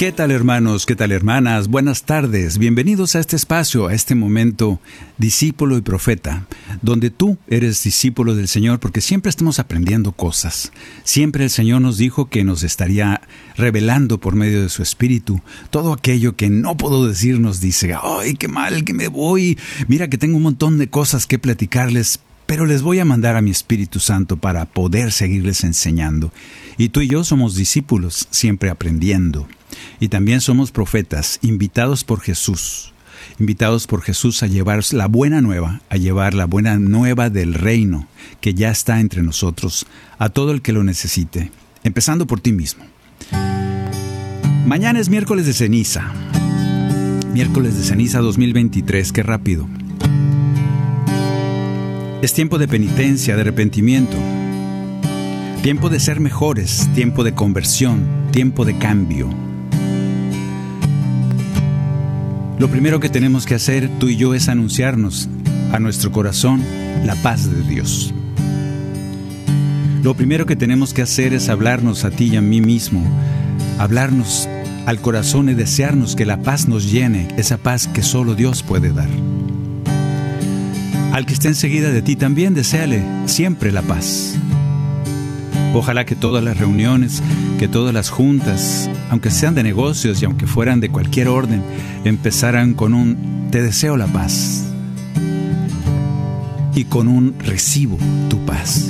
¿Qué tal hermanos? ¿Qué tal hermanas? Buenas tardes. Bienvenidos a este espacio, a este momento, discípulo y profeta, donde tú eres discípulo del Señor porque siempre estamos aprendiendo cosas. Siempre el Señor nos dijo que nos estaría revelando por medio de su Espíritu todo aquello que no puedo decir, nos dice, ay, qué mal que me voy. Mira que tengo un montón de cosas que platicarles, pero les voy a mandar a mi Espíritu Santo para poder seguirles enseñando. Y tú y yo somos discípulos, siempre aprendiendo. Y también somos profetas, invitados por Jesús, invitados por Jesús a llevar la buena nueva, a llevar la buena nueva del reino que ya está entre nosotros, a todo el que lo necesite, empezando por ti mismo. Mañana es miércoles de ceniza. Miércoles de ceniza 2023, qué rápido. Es tiempo de penitencia, de arrepentimiento. Tiempo de ser mejores, tiempo de conversión, tiempo de cambio. Lo primero que tenemos que hacer tú y yo es anunciarnos a nuestro corazón la paz de Dios. Lo primero que tenemos que hacer es hablarnos a ti y a mí mismo, hablarnos al corazón y desearnos que la paz nos llene, esa paz que solo Dios puede dar. Al que esté enseguida de ti también deséale siempre la paz. Ojalá que todas las reuniones, que todas las juntas, aunque sean de negocios y aunque fueran de cualquier orden, empezaran con un te deseo la paz y con un recibo tu paz.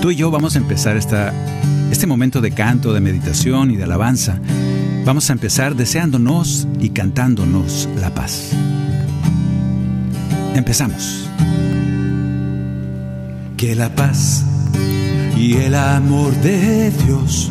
Tú y yo vamos a empezar esta, este momento de canto, de meditación y de alabanza. Vamos a empezar deseándonos y cantándonos la paz. Empezamos. Que la paz y el amor de Dios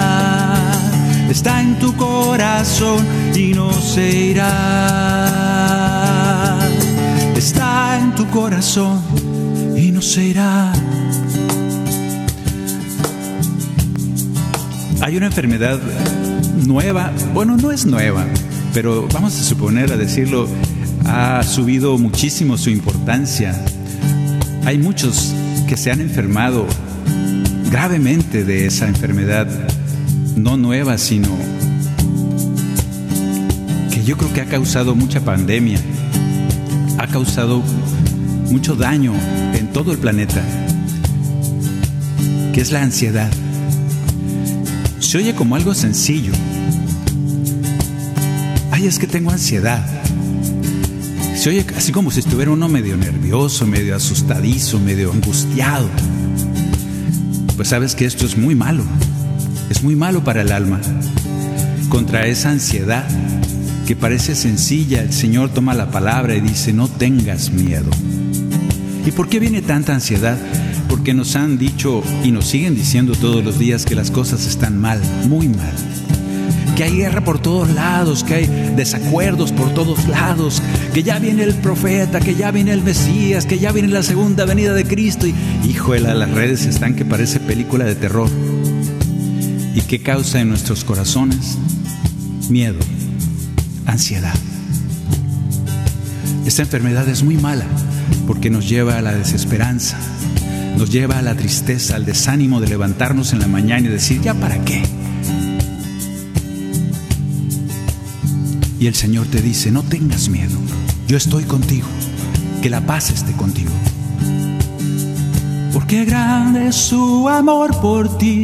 Está en tu corazón y no se irá. Está en tu corazón y no se irá. Hay una enfermedad nueva, bueno, no es nueva, pero vamos a suponer, a decirlo, ha subido muchísimo su importancia. Hay muchos que se han enfermado gravemente de esa enfermedad, no nueva, sino que yo creo que ha causado mucha pandemia, ha causado mucho daño en todo el planeta, que es la ansiedad. Se oye como algo sencillo. Ay, es que tengo ansiedad. Se oye así como si estuviera uno medio nervioso, medio asustadizo, medio angustiado. Pues sabes que esto es muy malo. Es muy malo para el alma. Contra esa ansiedad que parece sencilla, el Señor toma la palabra y dice, no tengas miedo. ¿Y por qué viene tanta ansiedad? Porque nos han dicho y nos siguen diciendo todos los días que las cosas están mal, muy mal. que hay guerra por todos lados, que hay desacuerdos por todos lados, que ya viene el profeta, que ya viene el Mesías, que ya viene la segunda venida de Cristo. Y, híjole, las redes están que parece película de terror. ¿Y qué causa en nuestros corazones? Miedo, ansiedad. Esta enfermedad es muy mala porque nos lleva a la desesperanza, nos lleva a la tristeza, al desánimo de levantarnos en la mañana y decir, ¿ya para qué? Y el Señor te dice, no tengas miedo, yo estoy contigo, que la paz esté contigo. Porque grande es su amor por ti,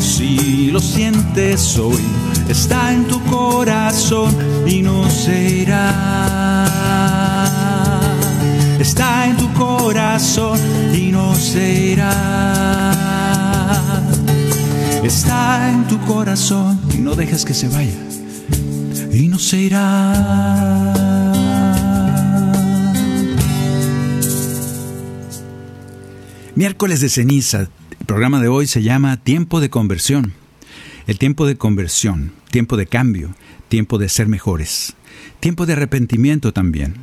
Si lo sientes hoy, está en tu corazón y no se irá está en tu corazón y no se irá. Está en tu corazón y no dejes que se vaya y no se irá. Miércoles de ceniza. Programa de hoy se llama Tiempo de conversión. El tiempo de conversión, tiempo de cambio, tiempo de ser mejores, tiempo de arrepentimiento también.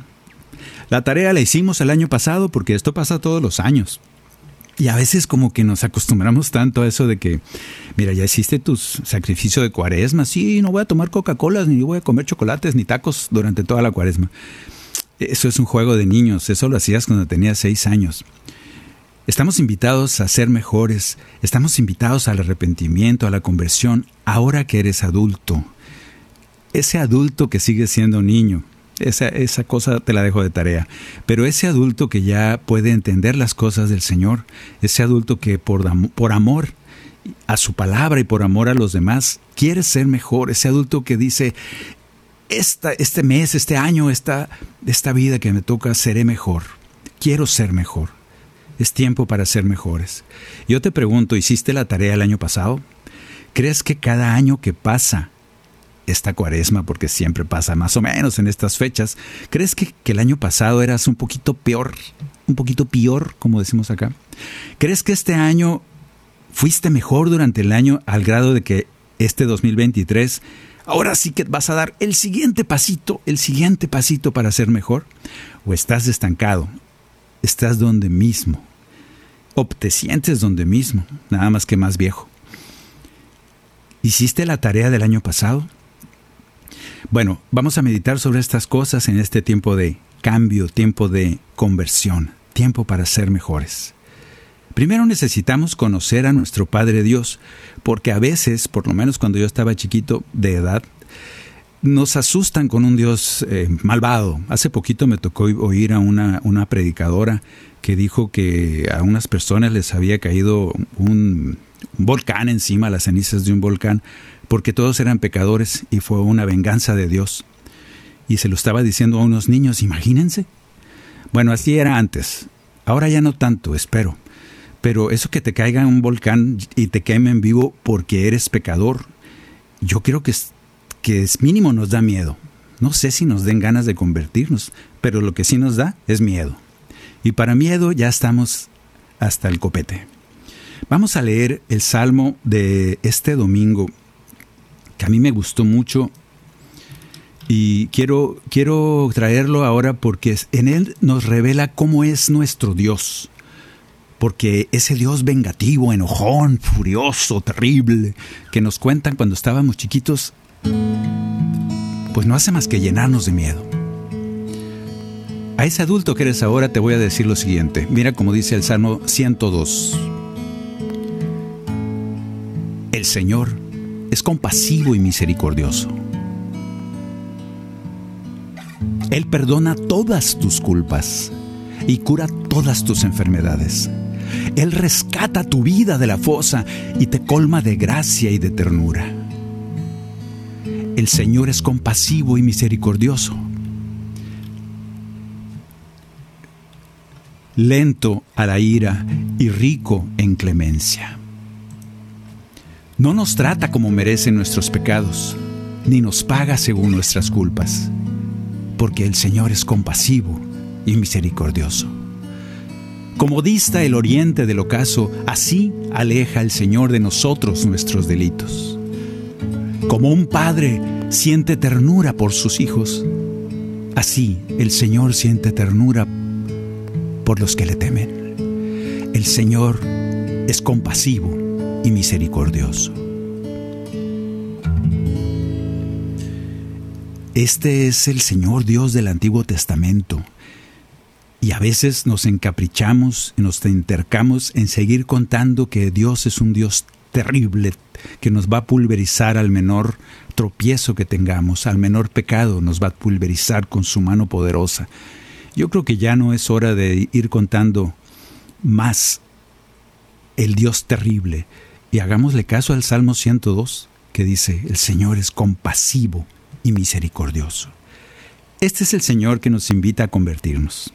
La tarea la hicimos el año pasado porque esto pasa todos los años. Y a veces como que nos acostumbramos tanto a eso de que, mira, ya hiciste tu sacrificio de cuaresma, sí, no voy a tomar Coca-Cola, ni voy a comer chocolates, ni tacos durante toda la cuaresma. Eso es un juego de niños, eso lo hacías cuando tenías seis años. Estamos invitados a ser mejores, estamos invitados al arrepentimiento, a la conversión, ahora que eres adulto. Ese adulto que sigue siendo niño, esa, esa cosa te la dejo de tarea. Pero ese adulto que ya puede entender las cosas del Señor, ese adulto que por, por amor a su palabra y por amor a los demás quiere ser mejor, ese adulto que dice, este mes, este año, esta, esta vida que me toca, seré mejor, quiero ser mejor. Es tiempo para ser mejores. Yo te pregunto, ¿hiciste la tarea el año pasado? ¿Crees que cada año que pasa esta cuaresma, porque siempre pasa más o menos en estas fechas, ¿crees que, el año pasado eras un poquito peor, un poquito peor, como decimos acá? ¿Crees que este año fuiste mejor durante el año al grado de que este 2023 ahora sí que vas a dar el siguiente pasito, el siguiente pasito para ser mejor? ¿O estás estancado? ¿Estás donde mismo? ¿O te sientes donde mismo? Nada más que más viejo. ¿Hiciste la tarea del año pasado? Bueno, vamos a meditar sobre estas cosas en este tiempo de cambio, tiempo de conversión, tiempo para ser mejores. Primero necesitamos conocer a nuestro Padre Dios, porque a veces, por lo menos cuando yo estaba chiquito de edad, nos asustan con un Dios eh, malvado. Hace poquito me tocó oír a una, una predicadora que dijo que a unas personas les había caído un volcán encima, las cenizas de un volcán, porque todos eran pecadores y fue una venganza de Dios. Y se lo estaba diciendo a unos niños, imagínense. Bueno, así era antes. Ahora ya no tanto, espero. Pero eso que te caiga un volcán y te queme en vivo porque eres pecador, yo creo que que es mínimo nos da miedo. No sé si nos den ganas de convertirnos, pero lo que sí nos da es miedo. Y para miedo ya estamos hasta el copete. Vamos a leer el salmo de este domingo que a mí me gustó mucho y quiero, quiero traerlo ahora porque en él nos revela cómo es nuestro Dios. Porque ese Dios vengativo, enojón, furioso, terrible, que nos cuentan cuando estábamos chiquitos, pues no hace más que llenarnos de miedo. A ese adulto que eres ahora te voy a decir lo siguiente. Mira como dice el Salmo 102. El Señor es compasivo y misericordioso. Él perdona todas tus culpas y cura todas tus enfermedades. Él rescata tu vida de la fosa y te colma de gracia y de ternura. El Señor es compasivo y misericordioso. Lento a la ira y rico en clemencia. No nos trata como merecen nuestros pecados, ni nos paga según nuestras culpas, porque el Señor es compasivo y misericordioso. Como dista el oriente del ocaso, así aleja el Señor de nosotros nuestros delitos. Como un padre siente ternura por sus hijos, así el Señor siente ternura por los que le temen. El Señor es compasivo y misericordioso. Este es el Señor Dios del Antiguo Testamento. Y a veces nos encaprichamos y nos intercamos en seguir contando que Dios es un Dios terrible, que nos va a pulverizar al menor tropiezo que tengamos, al menor pecado, nos va a pulverizar con su mano poderosa. Yo creo que ya no es hora de ir contando más el Dios terrible, y hagámosle caso al Salmo 102, que dice, el Señor es compasivo y misericordioso. Este es el Señor que nos invita a convertirnos.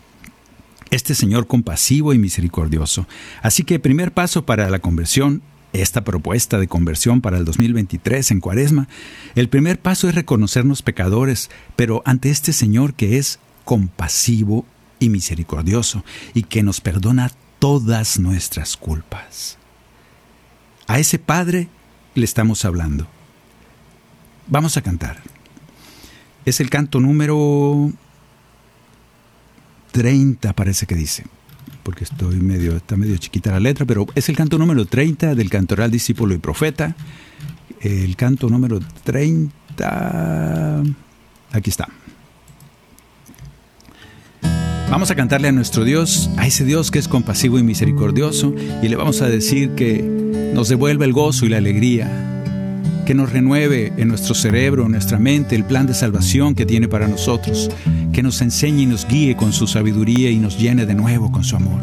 Este Señor compasivo y misericordioso. Así que primer paso para la conversión, esta propuesta de conversión para el 2023 en Cuaresma, el primer paso es reconocernos pecadores, pero ante este Señor que es compasivo y misericordioso y que nos perdona todas nuestras culpas. A ese Padre le estamos hablando. Vamos a cantar. Es el canto número 30, parece que dice, porque estoy medio, está medio chiquita la letra, pero es el canto número 30 del cantoral discípulo y profeta. El canto número 30. Aquí está. Vamos a cantarle a nuestro Dios, a ese Dios que es compasivo y misericordioso, y le vamos a decir que nos devuelva el gozo y la alegría, que nos renueve en nuestro cerebro, en nuestra mente, el plan de salvación que tiene para nosotros, que nos enseñe y nos guíe con su sabiduría y nos llene de nuevo con su amor,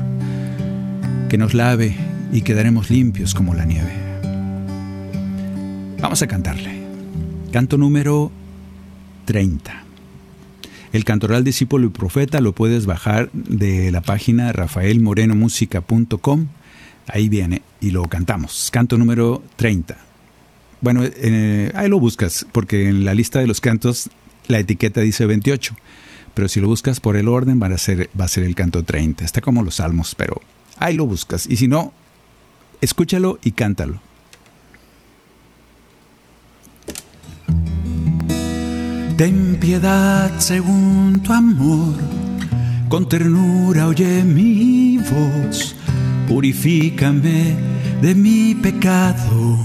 que nos lave y quedaremos limpios como la nieve. Vamos a cantarle. Canto número 30. El cantoral discípulo y profeta lo puedes bajar de la página rafaelmorenomusica.com Ahí viene y lo cantamos. Canto número 30. Bueno, eh, ahí lo buscas, porque en la lista de los cantos la etiqueta dice 28. Pero si lo buscas por el orden, a ser, va a ser el canto 30. Está como los salmos, pero ahí lo buscas. Y si no, escúchalo y cántalo. Ten piedad según tu amor, con ternura oye mi voz purifícame de mi pecado.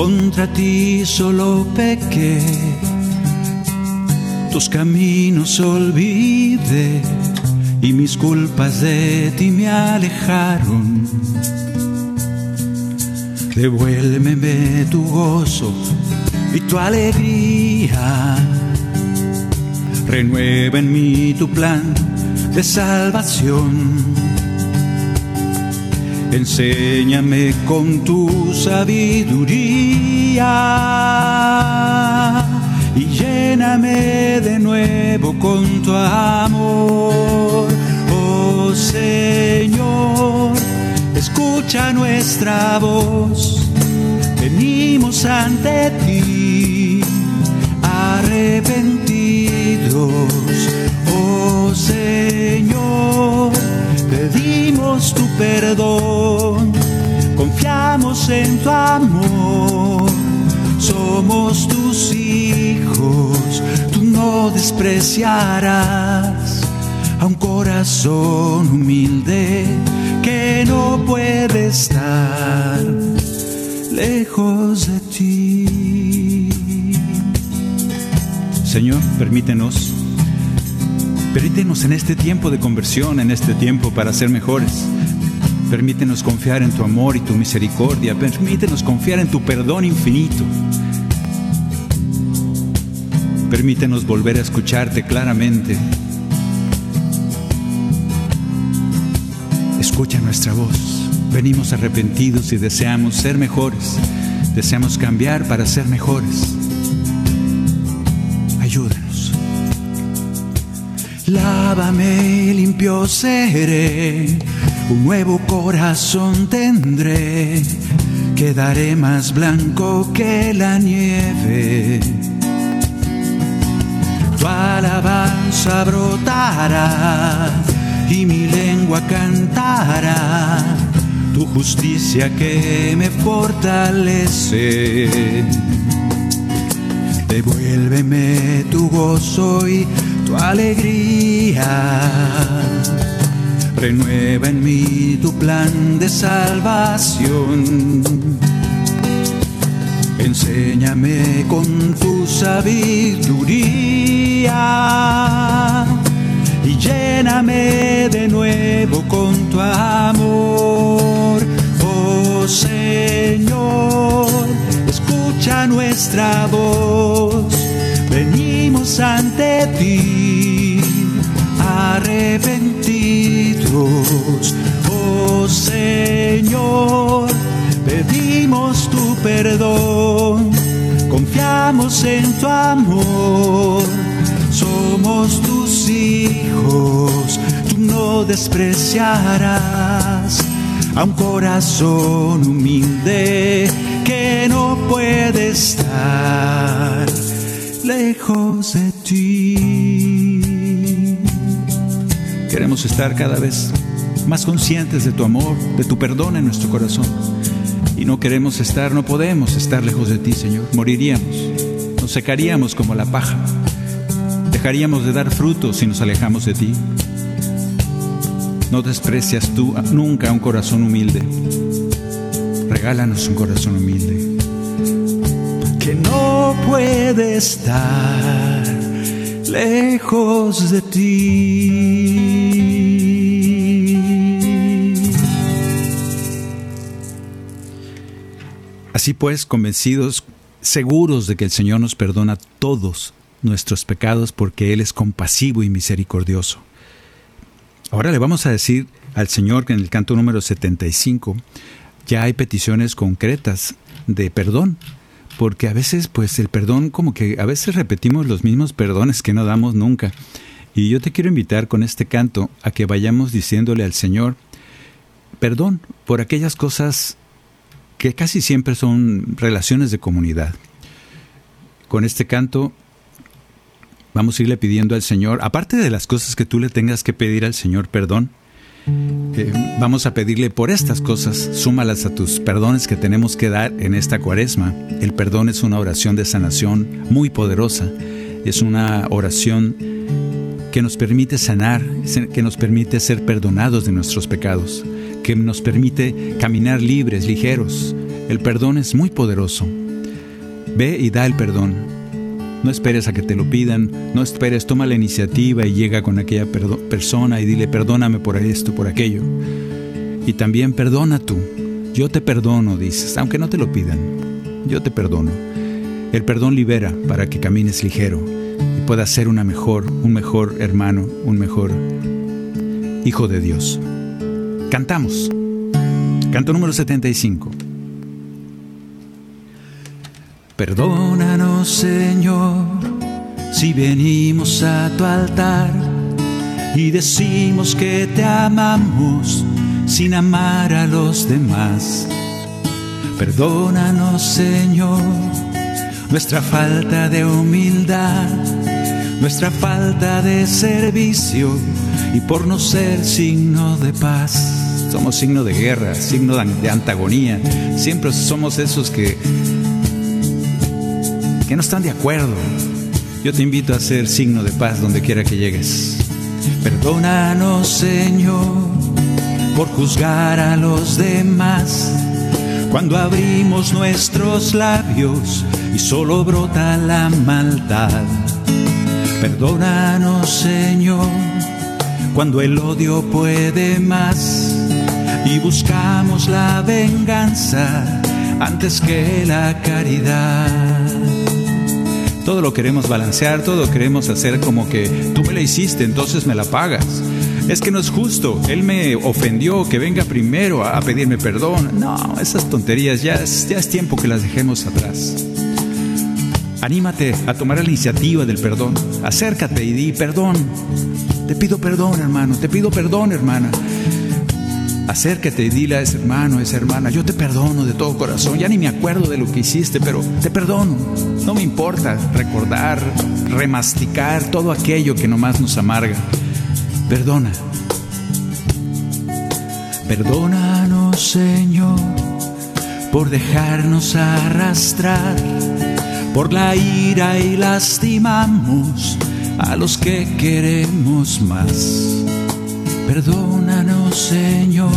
Contra ti solo pequé, tus caminos olvidé y mis culpas de ti me alejaron. Devuélveme tu gozo y tu alegría. Renueva en mí tu plan de salvación. Enséñame con tu sabiduría y lléname de nuevo con tu amor. Oh Señor, escucha nuestra voz. Venimos ante ti arrepentidos pedimos tu perdón, confiamos en tu amor, somos tus hijos, tú no despreciarás a un corazón humilde que no puede estar lejos de ti. Señor, permítenos Permítenos en este tiempo de conversión, en este tiempo para ser mejores. Permítenos confiar en tu amor y tu misericordia. Permítenos confiar en tu perdón infinito. Permítenos volver a escucharte claramente. Escucha nuestra voz. Venimos arrepentidos y deseamos ser mejores. Deseamos cambiar para ser mejores. Lávame, limpio seré, un nuevo corazón tendré, quedaré más blanco que la nieve. Tu alabanza brotará y mi lengua cantará tu justicia que me fortalece. Devuélveme tu gozo y tu alegría. Renueva en mí tu plan de salvación. Enséñame con tu sabiduría y lléname de nuevo con tu amor. Oh Señor, escucha nuestra voz, ante ti arrepentidos. Oh Señor, pedimos tu perdón, confiamos en tu amor. Somos tus hijos, tú no despreciarás a un corazón humilde que no puede estar lejos de ti. Queremos estar cada vez más conscientes de tu amor, de tu perdón en nuestro corazón. Y no queremos estar, no podemos estar lejos de ti, Señor. Moriríamos, nos secaríamos como la paja. Dejaríamos de dar frutos si nos alejamos de ti. No desprecias tú nunca un corazón humilde. Regálanos un corazón humilde. Que no puede estar lejos de ti. Así pues, convencidos, seguros de que el Señor nos perdona todos nuestros pecados porque Él es compasivo y misericordioso. Ahora le vamos a decir al Señor que en el canto número 75 ya hay peticiones concretas de perdón, porque a veces pues el perdón como que a veces repetimos los mismos perdones que no damos nunca. Y yo te quiero invitar con este canto a que vayamos diciéndole al Señor perdón por aquellas cosas que casi siempre son relaciones de comunidad. Con este canto vamos a irle pidiendo al Señor, aparte de las cosas que tú le tengas que pedir al Señor perdón, eh, vamos a pedirle por estas cosas, súmalas a tus perdones que tenemos que dar en esta cuaresma. El perdón es una oración de sanación muy poderosa, es una oración que nos permite sanar, que nos permite ser perdonados de nuestros pecados, que nos permite caminar libres, ligeros. El perdón es muy poderoso. Ve y da el perdón. No esperes a que te lo pidan, no esperes, toma la iniciativa y llega con aquella persona y dile perdóname por esto, por aquello. Y también perdona tú. Yo te perdono, dices, aunque no te lo pidan. Yo te perdono. El perdón libera para que camines ligero y puedas ser una mejor, un mejor hermano, un mejor hijo de Dios. Cantamos. Canto número 75. Perdónanos, Señor, si venimos a tu altar y decimos que te amamos sin amar a los demás. Perdónanos, Señor, nuestra falta de humildad, nuestra falta de servicio y por no ser signo de paz. Somos signo de guerra, signo de antagonía. Siempre somos esos que que no están de acuerdo. Yo te invito a ser signo de paz donde quiera que llegues. Perdónanos, Señor, por juzgar a los demás. Cuando abrimos nuestros labios y solo brota la maldad. Perdónanos, Señor, cuando el odio puede más y buscamos la venganza antes que la caridad. Todo lo queremos balancear, todo lo queremos hacer como que tú me la hiciste, entonces me la pagas. es que no es justo, él me ofendió, que venga primero a pedirme perdón. No, esas tonterías ya es, ya es tiempo que las dejemos atrás. Anímate a tomar la iniciativa del perdón. Acércate y di perdón. Te pido perdón, hermano. Te pido perdón, hermana. Acércate y dile a ese hermano, a esa hermana, yo te perdono de todo corazón. Ya ni me acuerdo de lo que hiciste, pero te perdono. No me importa recordar, remasticar todo aquello que nomás nos amarga. Perdona. Perdónanos, Señor, por dejarnos arrastrar por la ira y lastimamos a los que queremos más. Perdónanos, Señor,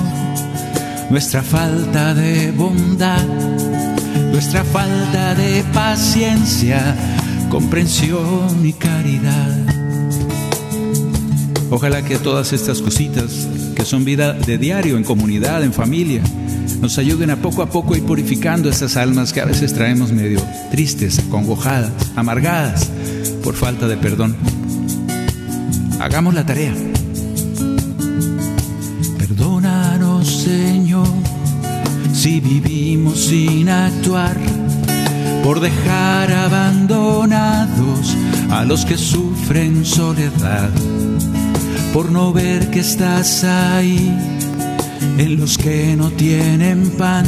nuestra falta de bondad, nuestra falta de paciencia, comprensión y caridad. Ojalá que todas estas cositas que son vida de diario, en comunidad, en familia, nos ayuden a poco a poco ir purificando esas almas que a veces traemos medio tristes, acongojadas, amargadas por falta de perdón. Hagamos la tarea. Si vivimos sin actuar, por dejar abandonados a los que sufren soledad, por no ver que estás ahí en los que no tienen pan,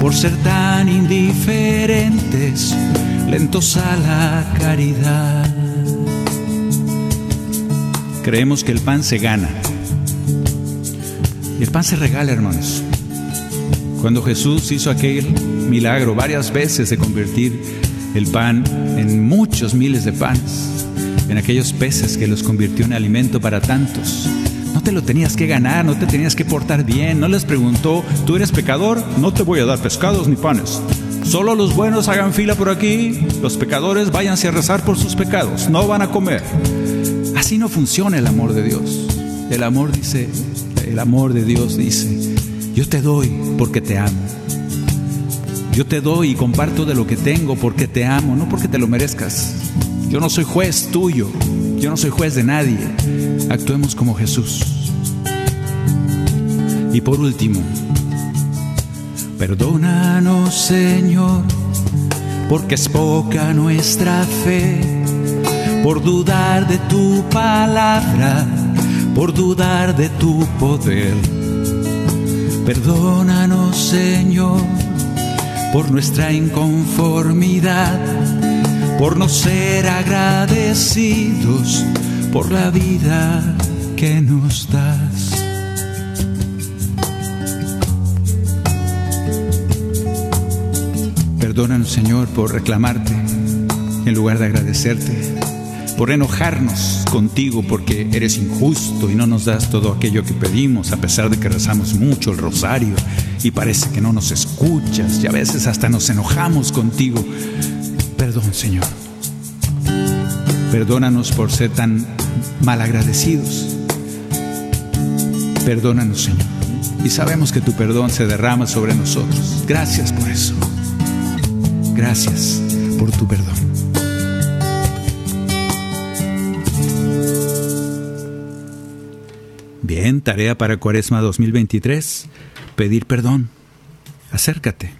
por ser tan indiferentes, lentos a la caridad. Creemos que el pan se gana. Y el pan se regala, hermanos. Cuando Jesús hizo aquel milagro varias veces de convertir el pan en muchos miles de panes, en aquellos peces que los convirtió en alimento para tantos, no te lo tenías que ganar, no te tenías que portar bien. No les preguntó, ¿tú eres pecador? No te voy a dar pescados ni panes. Solo los buenos hagan fila por aquí, los pecadores váyanse a rezar por sus pecados, no van a comer. Así no funciona el amor de Dios. El amor dice, el amor de Dios dice, yo te doy porque te amo. Yo te doy y comparto de lo que tengo porque te amo, no porque te lo merezcas. Yo no soy juez tuyo, yo no soy juez de nadie. Actuemos como Jesús. Y por último, perdónanos Señor, porque es poca nuestra fe, por dudar de tu palabra, por dudar de tu poder. Perdónanos Señor, por nuestra inconformidad por no ser agradecidos por la vida que nos das. Perdónanos, Señor, por reclamarte en lugar de agradecerte, por enojarnos contigo porque eres injusto y no nos das todo aquello que pedimos, a pesar de que rezamos mucho el rosario y parece que no nos escuchas y a veces hasta nos enojamos contigo perdón, Señor. Perdónanos por ser tan malagradecidos. Perdónanos, Señor. Y sabemos que tu perdón se derrama sobre nosotros. Gracias por eso. Gracias por tu perdón. Bien, tarea para Cuaresma 2023. Pedir perdón. Acércate.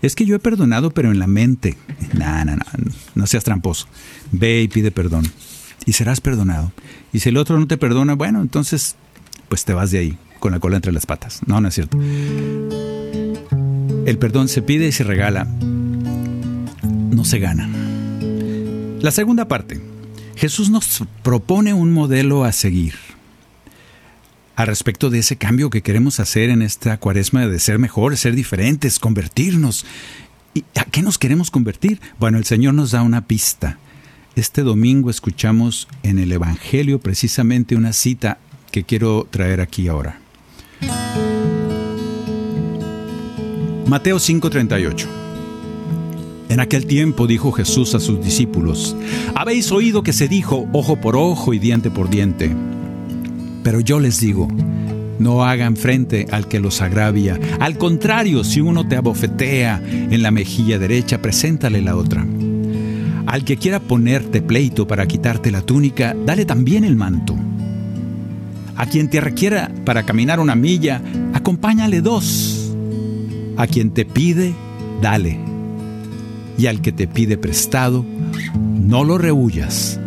Es que yo he perdonado, pero en la mente. No, no, no, no seas tramposo. Ve y pide perdón. Y serás perdonado. Y si el otro no te perdona, bueno, entonces, pues te vas de ahí, con la cola entre las patas. No, no es cierto. El perdón se pide y se regala. No se gana. La segunda parte. Jesús nos propone un modelo a seguir a respecto de ese cambio que queremos hacer en esta cuaresma de ser mejores, ser diferentes, convertirnos. ¿Y a qué nos queremos convertir? Bueno, el Señor nos da una pista. Este domingo escuchamos en el Evangelio precisamente una cita que quiero traer aquí ahora. Mateo 5:38 En aquel tiempo dijo Jesús a sus discípulos, Habéis oído que se dijo ojo por ojo y diente por diente. Pero yo les digo, no hagan frente al que los agravia. Al contrario, si uno te abofetea en la mejilla derecha, preséntale la otra. Al que quiera ponerte pleito para quitarte la túnica, dale también el manto. A quien te requiera para caminar una milla, acompáñale dos. A quien te pide, dale. Y al que te pide prestado, no lo rehuyas.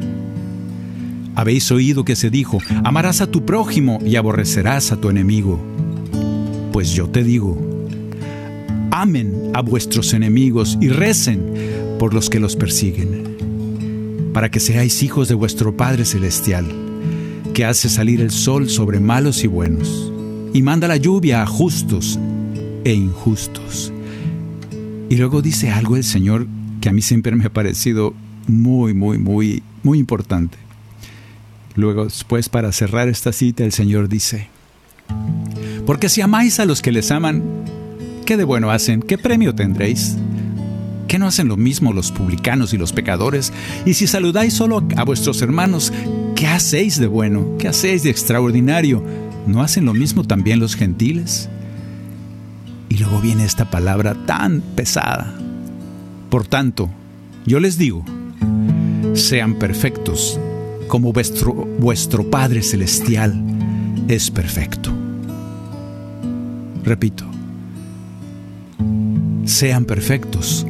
Habéis oído que se dijo, amarás a tu prójimo y aborrecerás a tu enemigo. Pues yo te digo, amen a vuestros enemigos y recen por los que los persiguen, para que seáis hijos de vuestro Padre Celestial, que hace salir el sol sobre malos y buenos, y manda la lluvia a justos e injustos. Y luego dice algo el Señor que a mí siempre me ha parecido muy, muy, muy, muy importante. Luego, después, para cerrar esta cita, el Señor dice, porque si amáis a los que les aman, ¿qué de bueno hacen? ¿Qué premio tendréis? ¿Qué no hacen lo mismo los publicanos y los pecadores? Y si saludáis solo a vuestros hermanos, ¿qué hacéis de bueno? ¿Qué hacéis de extraordinario? ¿No hacen lo mismo también los gentiles? Y luego viene esta palabra tan pesada. Por tanto, yo les digo, sean perfectos como vuestro, vuestro Padre Celestial es perfecto. Repito, sean perfectos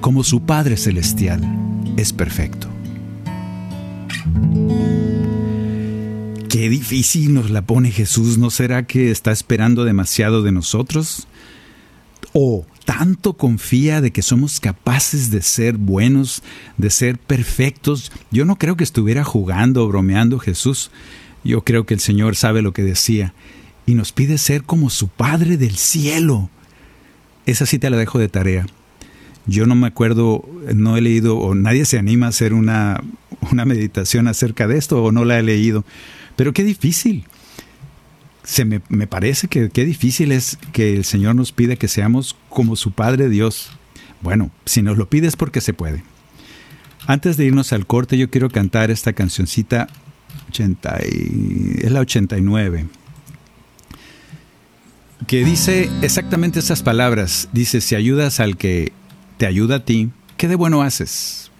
como su Padre Celestial es perfecto. Qué difícil nos la pone Jesús, ¿no será que está esperando demasiado de nosotros? ¿O tanto confía de que somos capaces de ser buenos, de ser perfectos. Yo no creo que estuviera jugando o bromeando Jesús. Yo creo que el Señor sabe lo que decía y nos pide ser como su Padre del cielo. Esa sí te la dejo de tarea. Yo no me acuerdo, no he leído o nadie se anima a hacer una, una meditación acerca de esto o no la he leído. Pero qué difícil se me, parece que qué difícil es que el Señor nos pide que seamos como su Padre Dios. Bueno, si nos lo pide es porque se puede. Antes de irnos al corte, yo quiero cantar esta cancioncita, 80 es la 89, que dice exactamente esas palabras. Dice, si ayudas al que te ayuda a ti, ¿qué de bueno haces?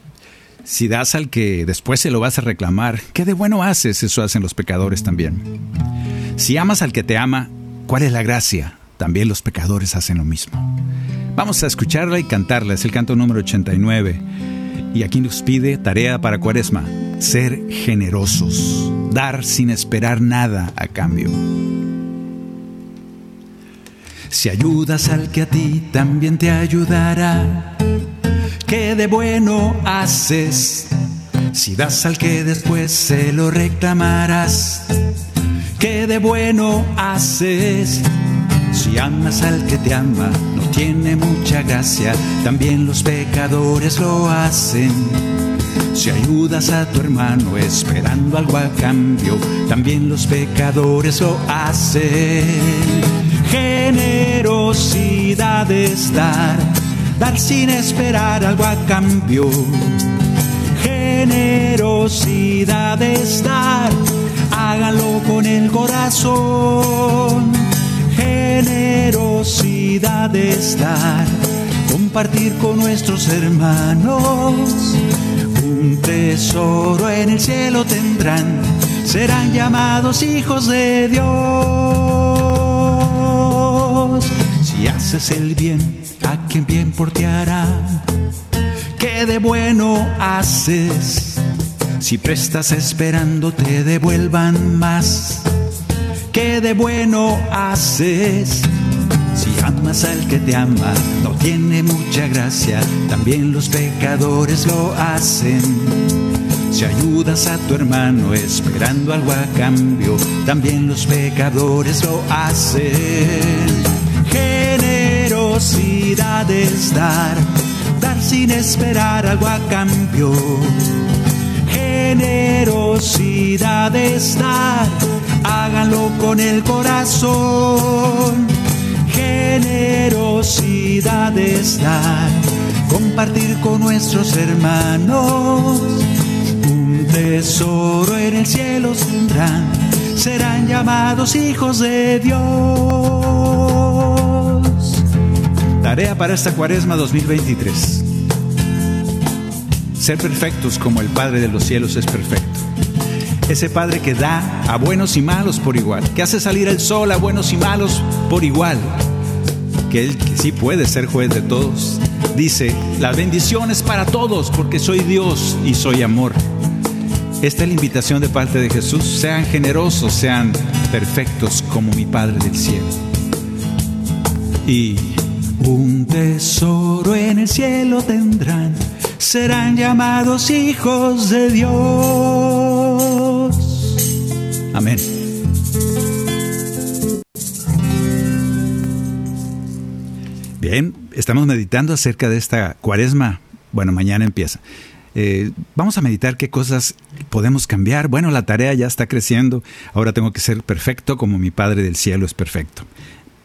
Si das al que después se lo vas a reclamar, ¿qué de bueno haces? Eso hacen los pecadores también. Si amas al que te ama, ¿cuál es la gracia? También los pecadores hacen lo mismo. Vamos a escucharla y cantarla. Es el canto número 89. Y aquí nos pide tarea para Cuaresma, ser generosos, dar sin esperar nada a cambio. Si ayudas al que a ti también te ayudará, ¿qué de bueno haces? Si das al que después se lo reclamarás, ¿Qué de bueno haces? Si amas al que te ama, no tiene mucha gracia, también los pecadores lo hacen. Si ayudas a tu hermano esperando algo a cambio, también los pecadores lo hacen. Generosidad es dar, dar sin esperar algo a cambio. Generosidad es dar háganlo con el corazón. Generosidad es dar, compartir con nuestros hermanos. Un tesoro en el cielo tendrán, serán llamados hijos de Dios. Si haces el bien, a quien bien por ti. ¿Qué de bueno haces? Si prestas esperando te devuelvan más. ¿Qué de bueno haces? Si amas al que te ama, no tiene mucha gracia. También los pecadores lo hacen. Si ayudas a tu hermano esperando algo a cambio, también los pecadores lo hacen. Generosidad es dar, dar sin esperar algo a cambio generosidad es dar, háganlo con el corazón. Generosidad es dar, compartir con nuestros hermanos. Un tesoro en el cielo tendrán, serán llamados hijos de Dios. Tarea para esta cuaresma 2023 ser perfectos como el Padre de los cielos es perfecto. ese Padre que da a buenos y malos por igual, que hace salir el sol a buenos y malos por igual, que Él sí puede ser juez de todos, dice, la bendición es para todos porque soy Dios y soy amor. Esta es la invitación de parte de Jesús, sean generosos, sean perfectos como mi Padre del cielo. Y un tesoro en el cielo tendrán, serán llamados hijos de Dios. Amén. Bien, estamos meditando acerca de esta cuaresma. Bueno, mañana empieza. Eh, vamos a meditar qué cosas podemos cambiar. Bueno, la tarea ya está creciendo. Ahora tengo que ser perfecto como mi Padre del Cielo es perfecto.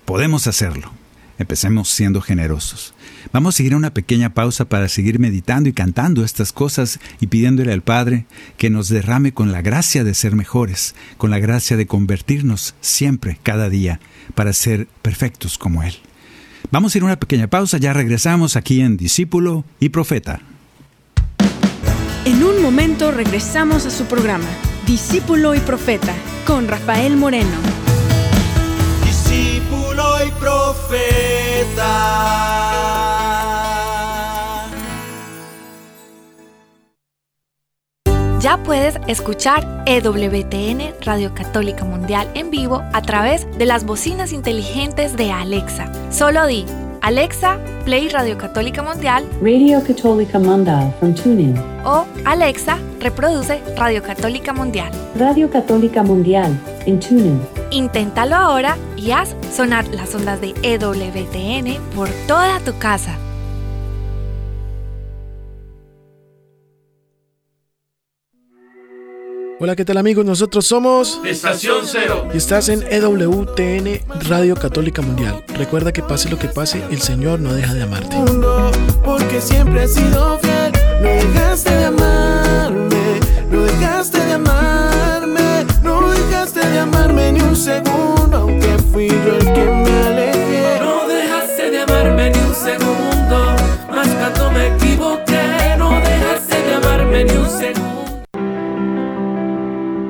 Podemos hacerlo. Empecemos siendo generosos. Vamos a seguir una pequeña pausa para seguir meditando y cantando estas cosas y pidiéndole al Padre que nos derrame con la gracia de ser mejores, con la gracia de convertirnos siempre, cada día, para ser perfectos como Él. Vamos a ir a una pequeña pausa, ya regresamos aquí en Discípulo y Profeta. En un momento regresamos a su programa, Discípulo y Profeta, con Rafael Moreno. Profeta. Ya puedes escuchar EWTN Radio Católica Mundial en vivo a través de las bocinas inteligentes de Alexa. Solo di Alexa, Play Radio Católica Mundial. Radio Católica Mundial from TuneIn. O Alexa, reproduce Radio Católica Mundial. Radio Católica Mundial en TuneIn. Inténtalo ahora y haz sonar las ondas de EWTN por toda tu casa. Hola, ¿qué tal amigos? Nosotros somos Estación Cero. y estás en EWTN Radio Católica Mundial. Recuerda que pase lo que pase, el Señor no deja de amarte. porque siempre has sido fiel. No dejaste de amarme, no dejaste de amarme, no dejaste de amarme ni un segundo, aunque fui yo el que me alejé. No dejaste de amarme ni un segundo, más cuando me equivoqué. No dejaste de amarme ni un segundo.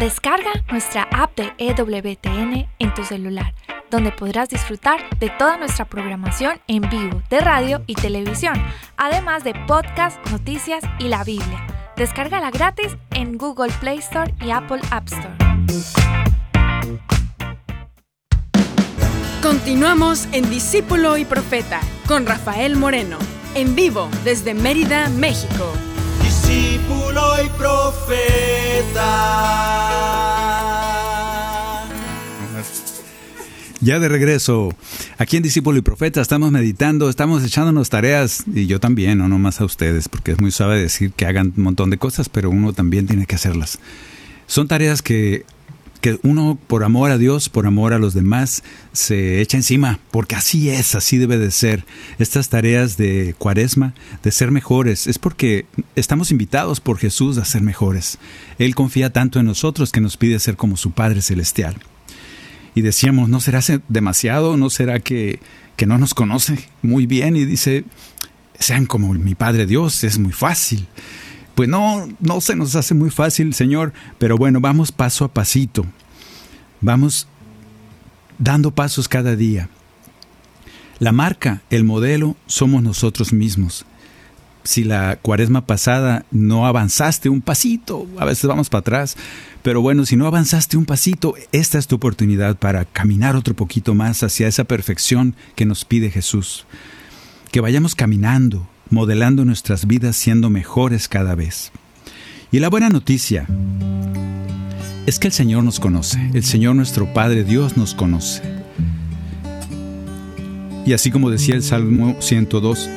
Descarga nuestra app de EWTN en tu celular, donde podrás disfrutar de toda nuestra programación en vivo de radio y televisión, además de podcast, noticias y la Biblia. Descárgala gratis en Google Play Store y Apple App Store. Continuamos en Discípulo y Profeta con Rafael Moreno, en vivo desde Mérida, México. Discípulo y Profeta. Ya de regreso, aquí en Discípulo y Profeta estamos meditando, estamos echándonos tareas, y yo también, no nomás a ustedes, porque es muy suave decir que hagan un montón de cosas, pero uno también tiene que hacerlas. Son tareas que, que uno, por amor a Dios, por amor a los demás, se echa encima, porque así es, así debe de ser. Estas tareas de cuaresma, de ser mejores, es porque estamos invitados por Jesús a ser mejores. Él confía tanto en nosotros que nos pide ser como su Padre Celestial y decíamos, ¿no será demasiado? ¿No será que, que, no nos conoce muy bien? Y dice, sean como mi Padre Dios, es muy fácil. Pues no, no se nos hace muy fácil, Señor, pero bueno, vamos paso a pasito. Vamos dando pasos cada día. La marca, el modelo, somos nosotros mismos. Si la cuaresma pasada no avanzaste un pasito, a veces vamos para atrás, pero bueno, si no avanzaste un pasito, esta es tu oportunidad para caminar otro poquito más hacia esa perfección que nos pide Jesús. Que vayamos caminando, modelando nuestras vidas siendo mejores cada vez. Y la buena noticia es que el Señor nos conoce, el Señor nuestro Padre Dios nos conoce. Y así como decía el Salmo 102,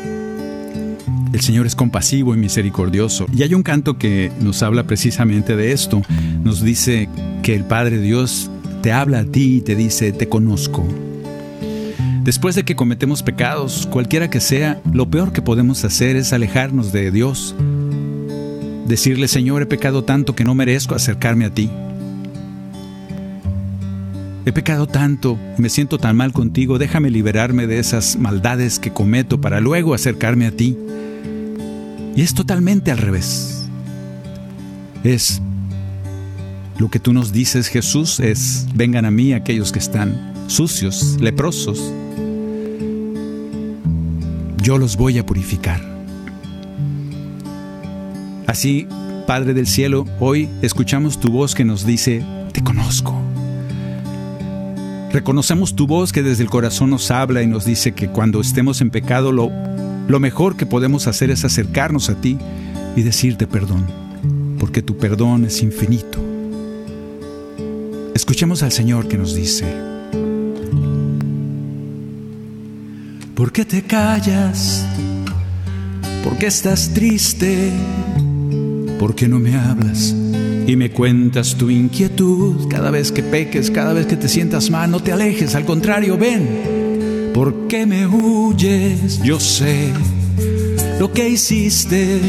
El Señor es compasivo y misericordioso. Y hay un canto que nos habla precisamente de esto. Nos dice que el Padre Dios te habla a ti y te dice, te conozco. Después de que cometemos pecados, cualquiera que sea, lo peor que podemos hacer es alejarnos de Dios. Decirle, Señor, he pecado tanto que no merezco acercarme a ti. He pecado tanto, me siento tan mal contigo, déjame liberarme de esas maldades que cometo para luego acercarme a ti. Y es totalmente al revés. Es lo que tú nos dices, Jesús, es, vengan a mí aquellos que están sucios, leprosos. Yo los voy a purificar. Así, Padre del Cielo, hoy escuchamos tu voz que nos dice, te conozco. Reconocemos tu voz que desde el corazón nos habla y nos dice que cuando estemos en pecado lo, mejor que podemos hacer es acercarnos a ti y decirte perdón, porque tu perdón es infinito. Escuchemos al Señor que nos dice, ¿por qué te callas? ¿Por qué estás triste? ¿Por qué no me hablas? y me cuentas tu inquietud cada vez que peques, cada vez que te sientas mal, no te alejes, al contrario, ven. ¿Por qué me huyes? Yo sé lo que hiciste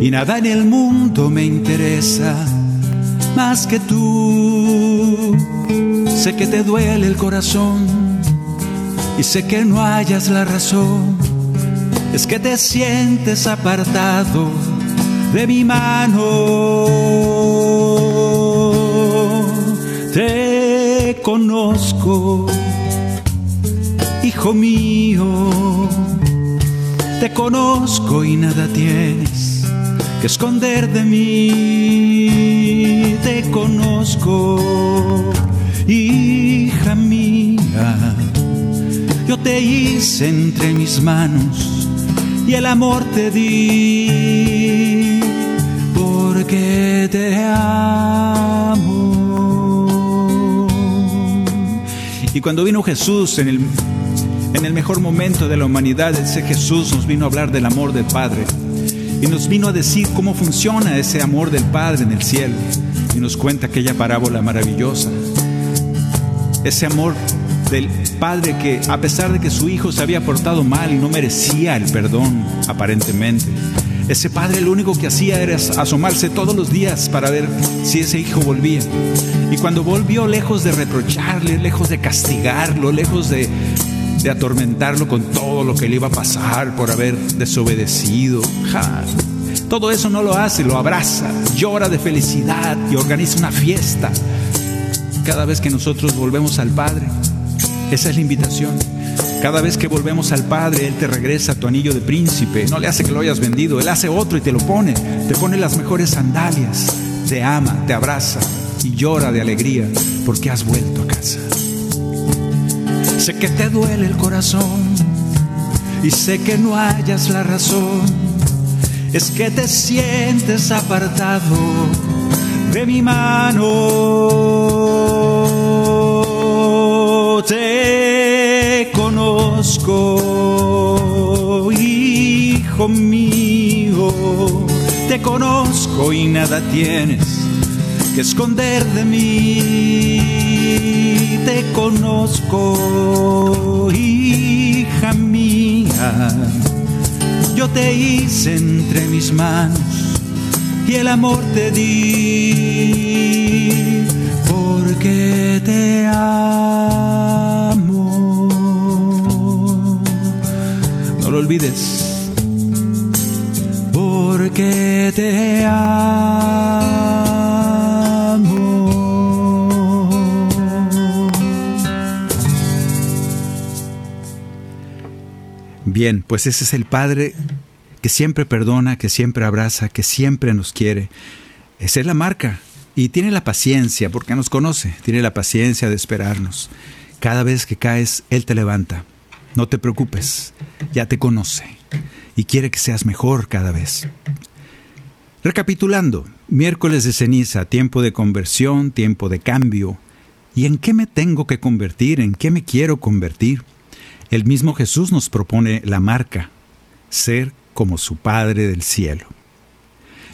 y nada en el mundo me interesa más que tú. Sé que te duele el corazón y sé que no hayas la razón. Es que te sientes apartado de mi mano. Te conozco, hijo mío, te conozco y nada tienes que esconder de mí. Te conozco, hija mía, yo te hice entre mis manos y el amor te di porque te amo. Y cuando vino Jesús en el, en el mejor momento de la humanidad, ese Jesús nos vino a hablar del amor del Padre y nos vino a decir cómo funciona ese amor del Padre en el cielo y nos cuenta aquella parábola maravillosa. Ese amor del padre que a pesar de que su hijo se había portado mal y no merecía el perdón aparentemente, ese padre lo único que hacía era asomarse todos los días para ver si ese hijo volvía. Y cuando volvió, lejos de reprocharle, lejos de castigarlo, lejos de, de atormentarlo con todo lo que le iba a pasar por haber desobedecido, todo eso no lo hace, lo abraza, llora de felicidad y organiza una fiesta cada vez que nosotros volvemos al Padre. Esa es la invitación. Cada vez que volvemos al Padre, Él te regresa tu anillo de príncipe. No le hace que lo hayas vendido, Él hace otro y te lo pone. Te pone las mejores sandalias. Te ama, te abraza y llora de alegría porque has vuelto a casa. Sé que te duele el corazón y sé que no hayas la razón. Es que te sientes apartado de mi mano. Te conozco, hijo mío. Te conozco y nada tienes que esconder de mí. Te conozco, hija mía. Yo te hice entre mis manos y el amor te di porque te amo. No lo olvides, porque te amo. Bien, pues ese es el Padre que siempre perdona, que siempre abraza, que siempre nos quiere. Esa es la marca. Y tiene la paciencia, porque nos conoce, tiene la paciencia de esperarnos. Cada vez que caes, Él te levanta. No te preocupes, ya te conoce y quiere que seas mejor cada vez. Recapitulando, miércoles de ceniza, tiempo de conversión, tiempo de cambio. ¿Y en qué me tengo que convertir? ¿En qué me quiero convertir? El mismo Jesús nos propone la marca, ser como su Padre del cielo.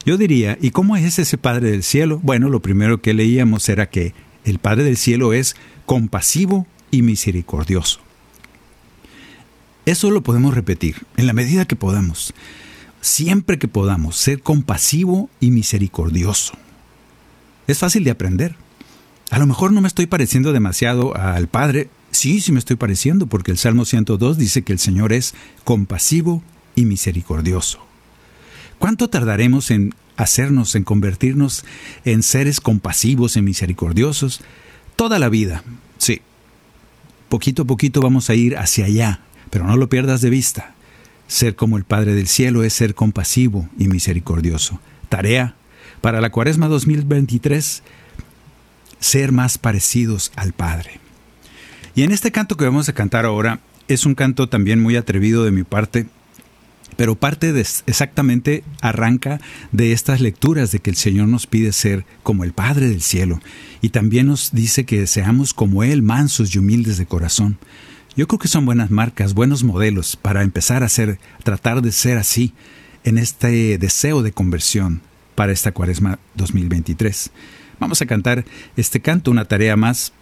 Yo diría, ¿y cómo es ese Padre del cielo? Bueno, lo primero que leíamos era que el Padre del cielo es compasivo y misericordioso. Eso lo podemos repetir en la medida que podamos, siempre que podamos, ser compasivo y misericordioso. Es fácil de aprender. A lo mejor no me estoy pareciendo demasiado al Padre. Sí, sí me estoy pareciendo, porque el Salmo 102 dice que el Señor es compasivo y misericordioso. ¿Cuánto tardaremos en hacernos, en convertirnos en seres compasivos y misericordiosos? Toda la vida, sí. Poquito a poquito vamos a ir hacia allá, pero no lo pierdas de vista. Ser como el Padre del Cielo es ser compasivo y misericordioso. Tarea para la Cuaresma 2023, ser más parecidos al Padre. Y en este canto que vamos a cantar ahora, es un canto también muy atrevido de mi parte, pero parte de, exactamente arranca de estas lecturas de que el Señor nos pide ser como el Padre del cielo y también nos dice que seamos como Él, mansos y humildes de corazón. Yo creo que son buenas marcas, buenos modelos para empezar a ser, tratar de ser así en este deseo de conversión para esta Cuaresma 2023. Vamos a cantar este canto, una tarea más,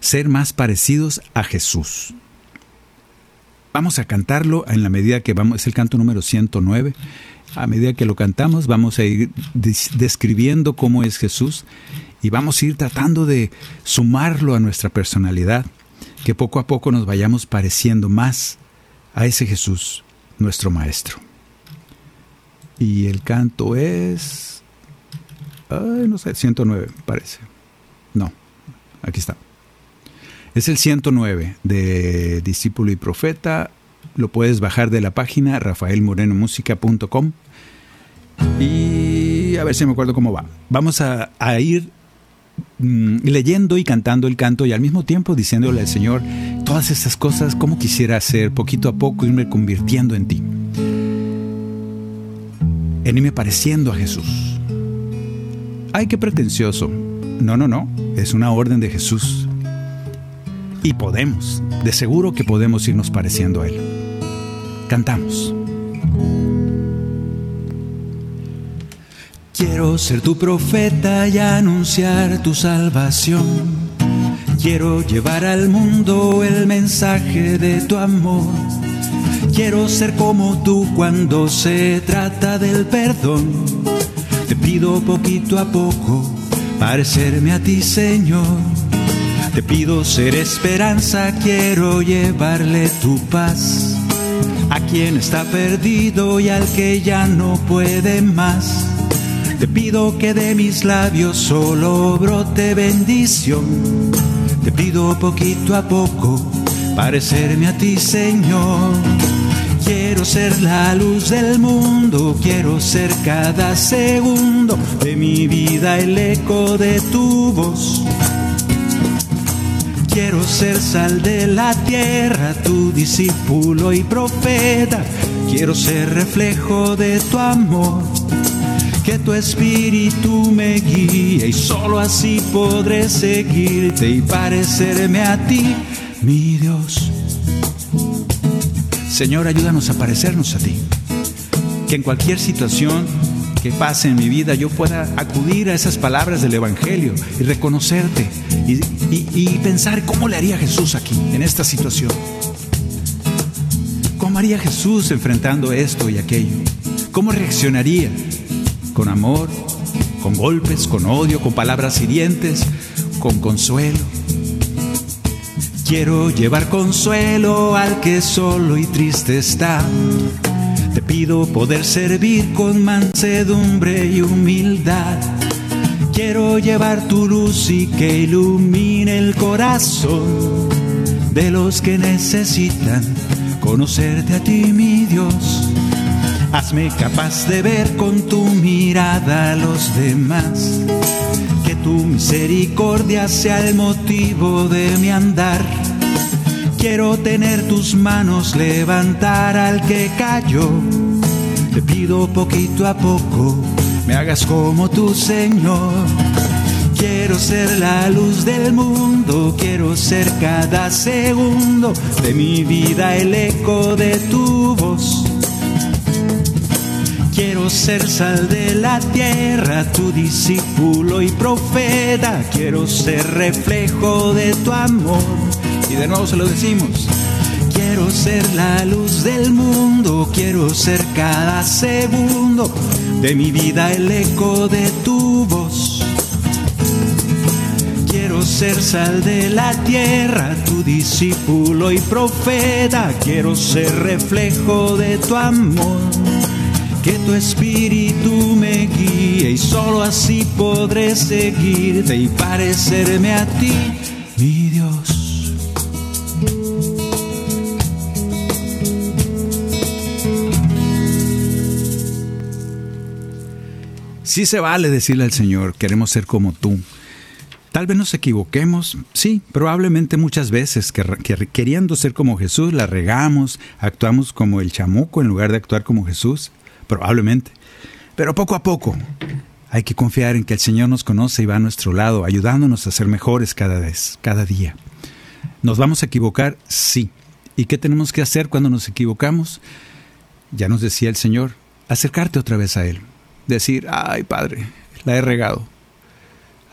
ser más parecidos a Jesús. Vamos a cantarlo en la medida que vamos, es el canto número 109. A medida que lo cantamos, vamos a ir describiendo cómo es Jesús y vamos a ir tratando de sumarlo a nuestra personalidad que poco a poco nos vayamos pareciendo más a ese Jesús, nuestro Maestro. Y el canto es... Ay, no sé, 109 parece. No, aquí está. Es el 109 de Discípulo y Profeta. Lo puedes bajar de la página rafaelmorenomusica.com. Y a ver si me acuerdo cómo va. Vamos a, ir Mm, leyendo y cantando el canto y al mismo tiempo diciéndole al Señor todas estas cosas, como quisiera hacer poquito a poco, irme convirtiendo en ti. En irme pareciendo a Jesús. Ay, qué pretencioso. No, no, no. Es una orden de Jesús. Y podemos, de seguro que podemos irnos pareciendo a Él. Cantamos. Quiero ser tu profeta y anunciar tu salvación. Quiero llevar al mundo el mensaje de tu amor. Quiero ser como tú cuando se trata del perdón. Te pido poquito a poco parecerme a ti, Señor. Te pido ser esperanza, quiero llevarle tu paz a quien está perdido y al que ya no puede más. Te pido que de mis labios solo brote bendición. Te pido poquito a poco parecerme a ti, Señor. Quiero ser la luz del mundo, quiero ser cada segundo de mi vida el eco de tu voz. Quiero ser sal de la tierra, tu discípulo y profeta. Quiero ser reflejo de tu amor que tu espíritu me guíe y solo así podré seguirte y parecerme a ti, mi Dios. Señor, ayúdanos a parecernos a ti. Que en cualquier situación que pase en mi vida yo pueda acudir a esas palabras del Evangelio y reconocerte y, y pensar cómo le haría Jesús aquí, en esta situación. ¿Cómo haría Jesús enfrentando esto y aquello? ¿Cómo reaccionaría? con amor, con golpes, con odio, con palabras hirientes, con consuelo. Quiero llevar consuelo al que solo y triste está. Pido poder servir con mansedumbre y humildad. Quiero llevar tu luz y que ilumine el corazón de los que necesitan conocerte a ti, mi Dios. Hazme capaz de ver con tu mirada a los demás. Que tu misericordia sea el motivo de mi andar. Quiero tener tus manos, levantar al que cayó. Te pido poquito a poco, me hagas como tu Señor. Quiero ser la luz del mundo, quiero ser cada segundo de mi vida el eco de tu voz Quiero ser sal de la tierra, tu discípulo y profeta. Quiero ser reflejo de tu amor. Y de nuevo se lo decimos. Quiero ser la luz del mundo, quiero ser cada segundo de mi vida el eco de tu voz. Quiero ser sal de la tierra, tu discípulo y profeta. Quiero ser reflejo de tu amor. Que tu espíritu me guíe y solo así podré seguirte y parecerme a ti, mi Dios. Sí se vale decirle al Señor, queremos ser como tú. Tal vez nos equivoquemos, sí, probablemente muchas veces, que, que, queriendo ser como Jesús, la regamos, actuamos como el chamuco en lugar de actuar como Jesús, probablemente. Pero poco a poco hay que confiar en que el Señor nos conoce y va a nuestro lado, ayudándonos a ser mejores cada vez, cada día. ¿Nos vamos a equivocar? Sí. ¿Y qué tenemos que hacer cuando nos equivocamos? Ya nos decía el Señor, acercarte otra vez a Él. Decir, ay Padre, la he regado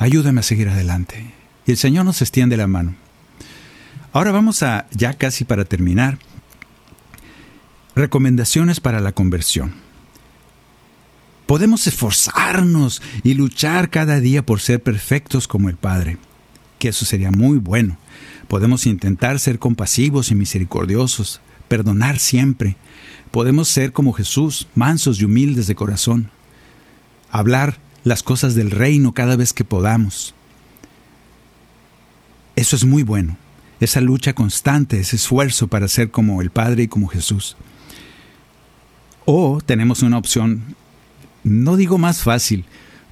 ayúdame a seguir adelante. Y el Señor nos extiende la mano. Ahora vamos a, ya casi para terminar, recomendaciones para la conversión. Podemos esforzarnos y luchar cada día por ser perfectos como el Padre, que eso sería muy bueno. Podemos intentar ser compasivos y misericordiosos, perdonar siempre. Podemos ser como Jesús, mansos y humildes de corazón. Hablar las cosas del reino cada vez que podamos. Eso es muy bueno, esa lucha constante, ese esfuerzo para ser como el Padre y como Jesús. O tenemos una opción, no digo más fácil,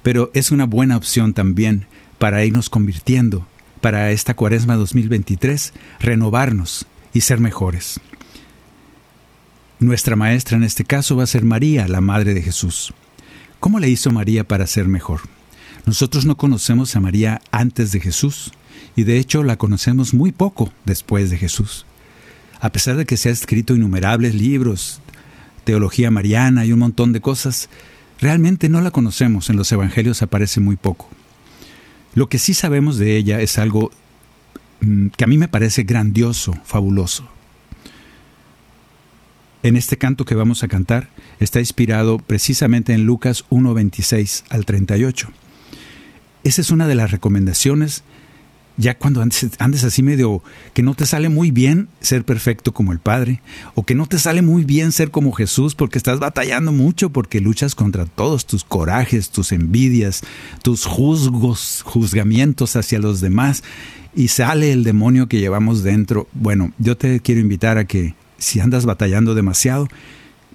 pero es una buena opción también para irnos convirtiendo, para esta cuaresma 2023, renovarnos y ser mejores. Nuestra maestra en este caso va a ser María, la Madre de Jesús. ¿Cómo le hizo María para ser mejor? Nosotros no conocemos a María antes de Jesús y de hecho la conocemos muy poco después de Jesús. A pesar de que se ha escrito innumerables libros, teología mariana y un montón de cosas, realmente no la conocemos, en los evangelios aparece muy poco. Lo que sí sabemos de ella es algo mm, que a mí me parece grandioso, fabuloso. En este canto que vamos a cantar está inspirado precisamente en Lucas 1.26 al 38. Esa es una de las recomendaciones, ya cuando andes, así medio que no te sale muy bien ser perfecto como el Padre, o que no te sale muy bien ser como Jesús porque estás batallando mucho, porque luchas contra todos tus corajes, tus envidias, tus juzgos, juzgamientos hacia los demás, y sale el demonio que llevamos dentro. Bueno, yo te quiero invitar a que si andas batallando demasiado,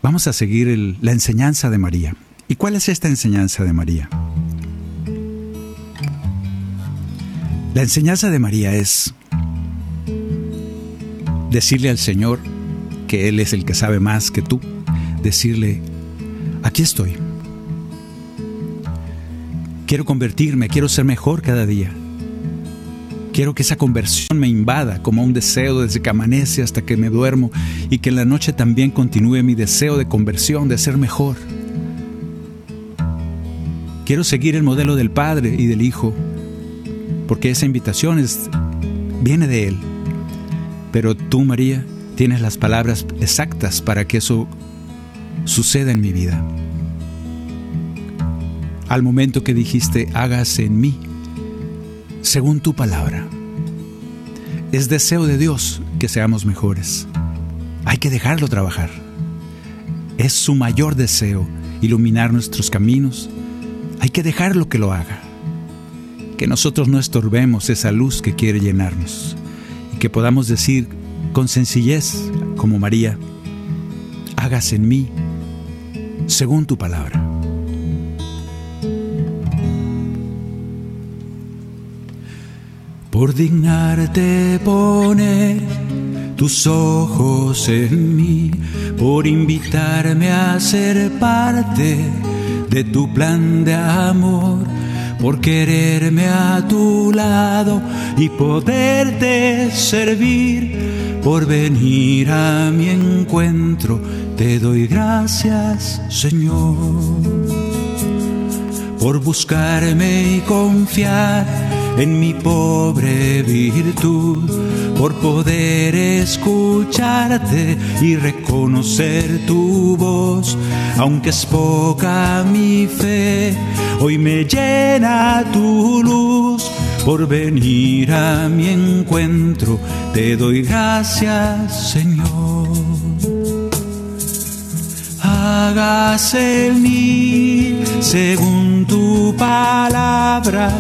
vamos a seguir la enseñanza de María. ¿Y cuál es esta enseñanza de María? La enseñanza de María es decirle al Señor que Él es el que sabe más que tú, decirle, aquí estoy. Quiero convertirme, quiero ser mejor cada día. Quiero que esa conversión me invada como un deseo desde que amanece hasta que me duermo y que en la noche también continúe mi deseo de conversión, de ser mejor. Quiero seguir el modelo del Padre y del Hijo, porque esa invitación viene de Él. Pero tú, María, tienes las palabras exactas para que eso suceda en mi vida. Al momento que dijiste, hágase en mí según tu palabra. Es deseo de Dios que seamos mejores. Hay que dejarlo trabajar. Es su mayor deseo iluminar nuestros caminos. Hay que dejarlo que lo haga. Que nosotros no estorbemos esa luz que quiere llenarnos y que podamos decir con sencillez, como María, hágase en mí según tu palabra. Por dignarte poner tus ojos en mí, por invitarme a ser parte de tu plan de amor, por quererme a tu lado y poderte servir por venir a mi encuentro. Te doy gracias, Señor, por buscarme y confiar en mi pobre virtud, por poder escucharte y reconocer tu voz, aunque es poca mi fe, hoy me llena tu luz por venir a mi encuentro. Te doy gracias, Señor. Hágase en mí según tu palabra.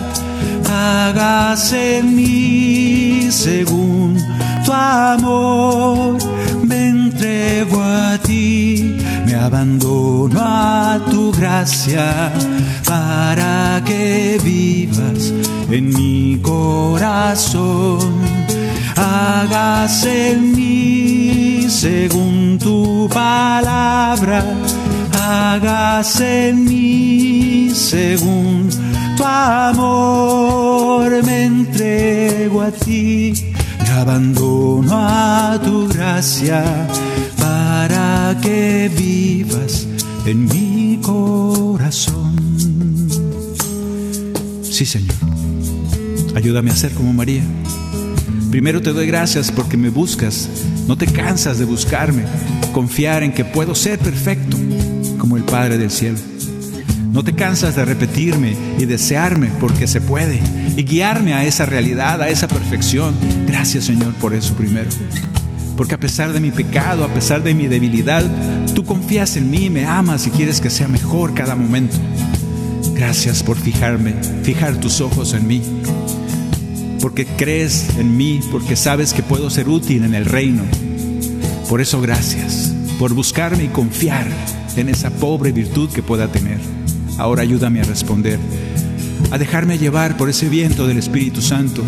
Hágase en mí según tu amor. Me entrego a ti, me abandono a tu gracia para que vivas en mi corazón. Hágase en mí según tu palabra. Hágase en mí según tu amor. Me entrego a ti, me abandono a tu gracia para que vivas en mi corazón. Sí, Señor. Ayúdame a ser como María. Primero te doy gracias porque me buscas. No te cansas de buscarme. Confiar en que puedo ser perfecto como el Padre del cielo. No te cansas de repetirme y desearme porque se puede y guiarme a esa realidad, a esa perfección. Gracias Señor por eso primero. Porque a pesar de mi pecado, a pesar de mi debilidad, tú confías en mí, me amas y quieres que sea mejor cada momento. Gracias por fijarme, fijar tus ojos en mí. Porque crees en mí, porque sabes que puedo ser útil en el reino. Por eso gracias, por buscarme y confiar en esa pobre virtud que pueda tener. Ahora ayúdame a responder, a dejarme llevar por ese viento del Espíritu Santo.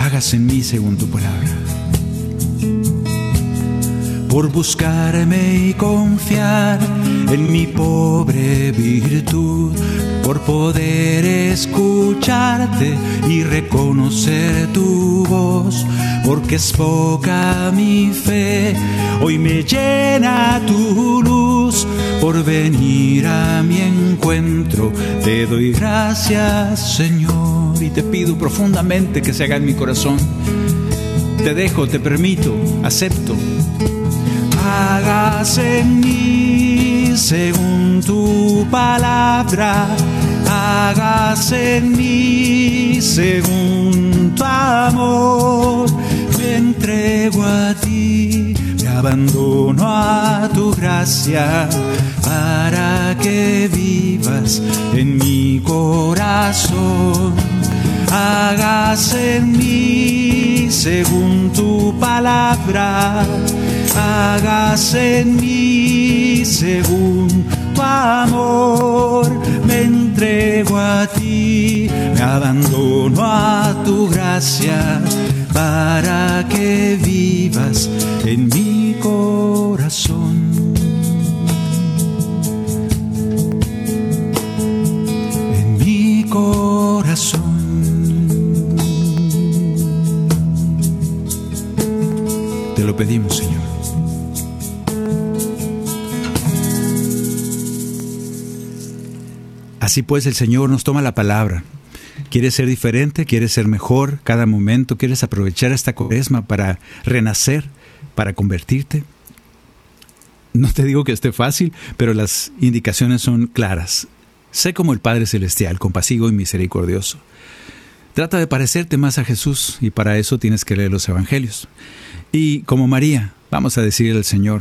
Hágase en mí según tu palabra. Por buscarme y confiar en mi pobre virtud, por poder escucharte y reconocer tu voz, porque es poca mi fe, hoy me llena tu luz, por venir a mi encuentro, te doy gracias Señor y te pido profundamente que se haga en mi corazón. Te dejo, te permito, acepto. Hágase en mí según tu palabra. Hágase en mí según tu amor. Me entrego a ti, me abandono a tu gracia para que vivas en mi corazón. Hágase en mí según tu palabra. Hágase en mí según tu amor. Me entrego a ti, me abandono a tu gracia para que vivas en mi corazón. En mi corazón. Te lo pedimos, Señor. Así pues, el Señor nos toma la palabra. ¿Quieres ser diferente? ¿Quieres ser mejor cada momento? ¿Quieres aprovechar esta cuaresma para renacer, para convertirte? No te digo que esté fácil, pero las indicaciones son claras. Sé como el Padre Celestial, compasivo y misericordioso. Trata de parecerte más a Jesús y para eso tienes que leer los Evangelios. Y como María, vamos a decirle al Señor,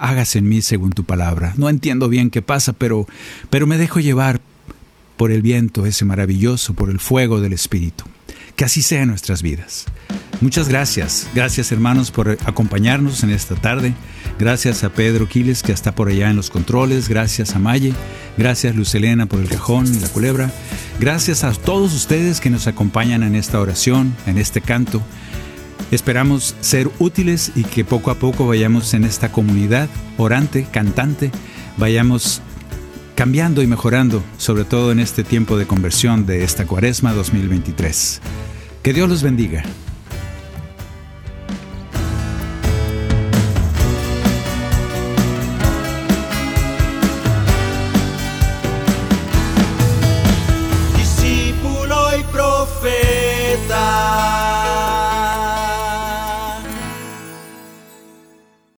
hágase en mí según tu palabra. No entiendo bien qué pasa, pero, pero me dejo llevar por el viento ese maravilloso, por el fuego del Espíritu. Que así sea en nuestras vidas. Muchas gracias. Gracias hermanos por acompañarnos en esta tarde. Gracias a Pedro Quiles que está por allá en los controles. Gracias a Maye. Gracias Luz Elena por el cajón y la culebra. Gracias a todos ustedes que nos acompañan en esta oración, en este canto. Esperamos ser útiles y que poco a poco vayamos en esta comunidad orante, cantante, vayamos cambiando y mejorando, sobre todo en este tiempo de conversión de esta cuaresma 2023. Que Dios los bendiga.